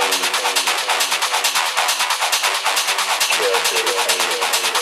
pain, kill through pain.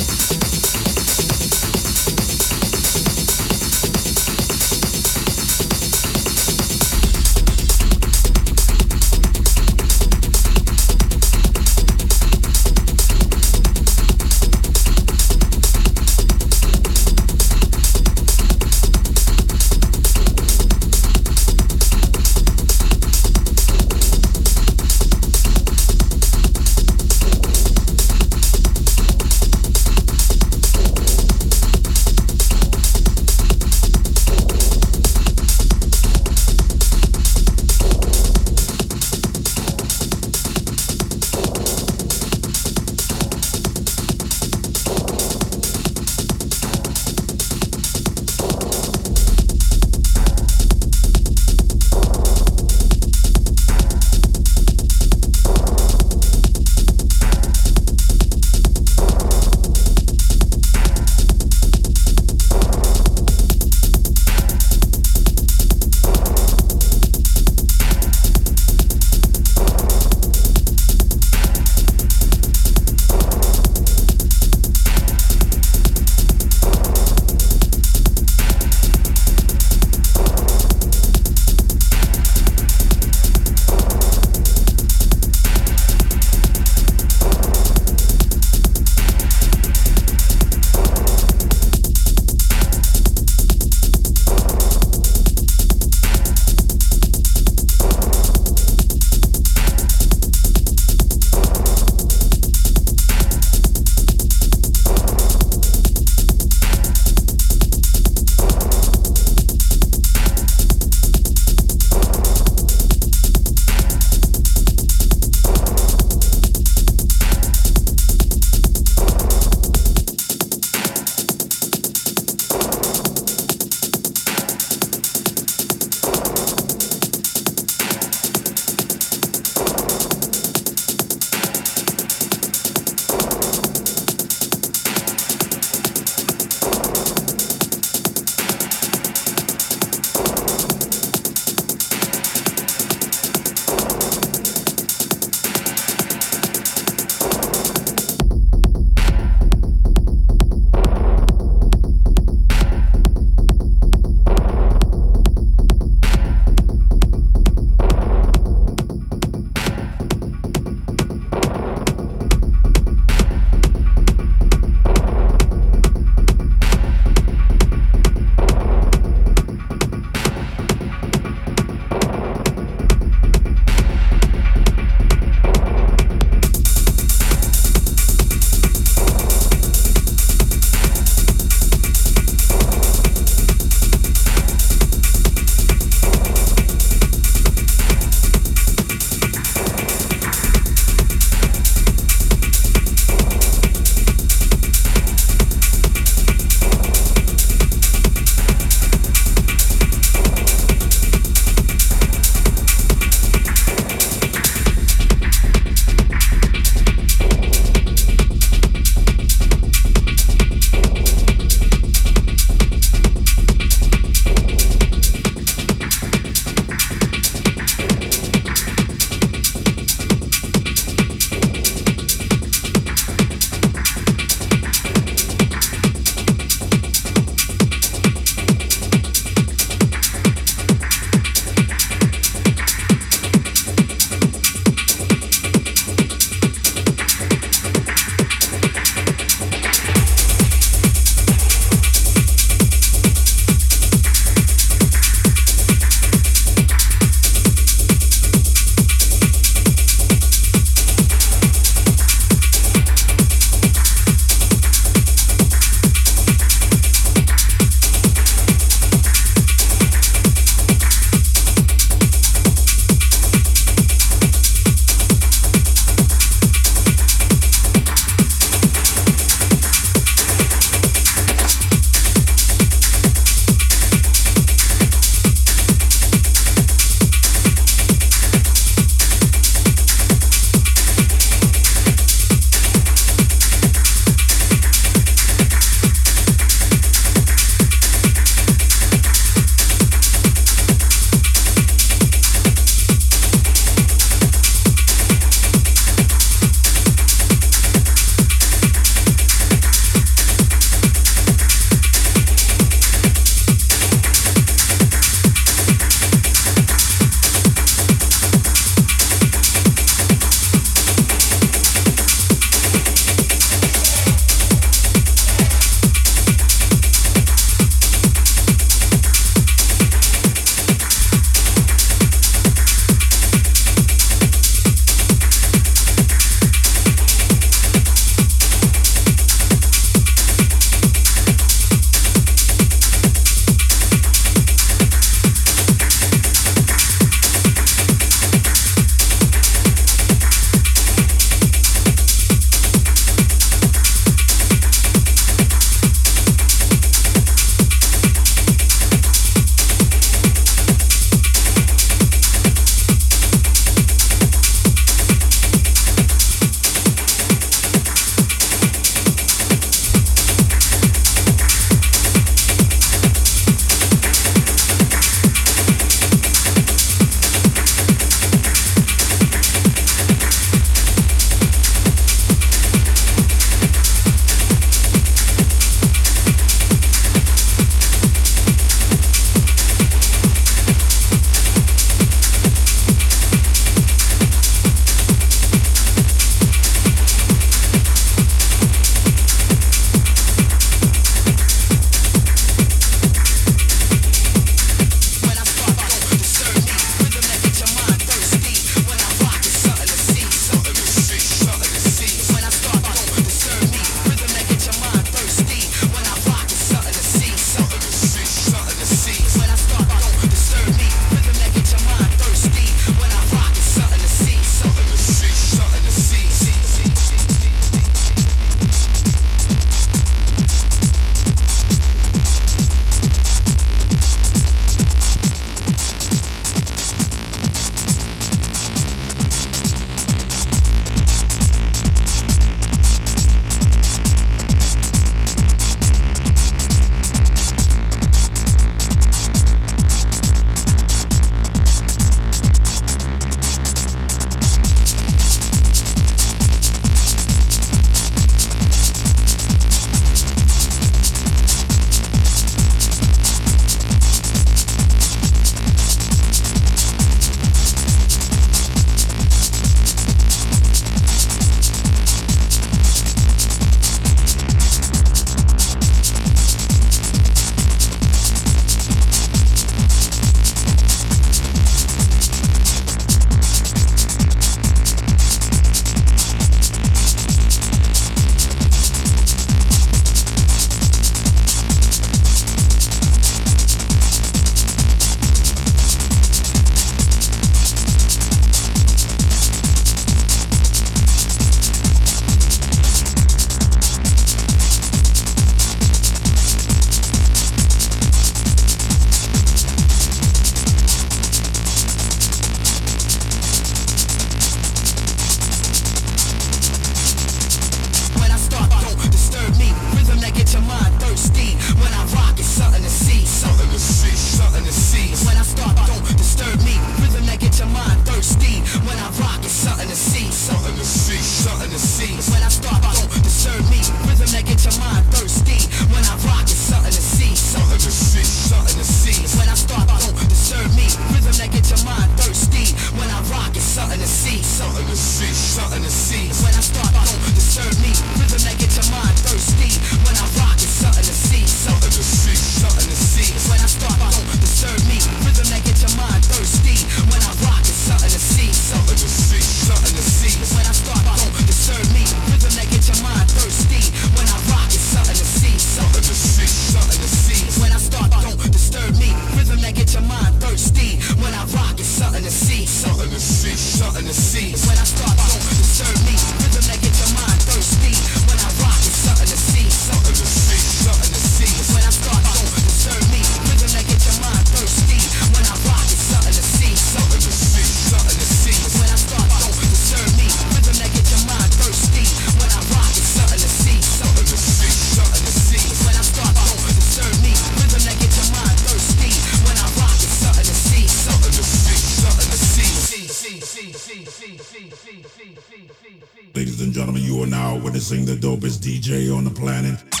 Witnessing the dopest DJ on the planet.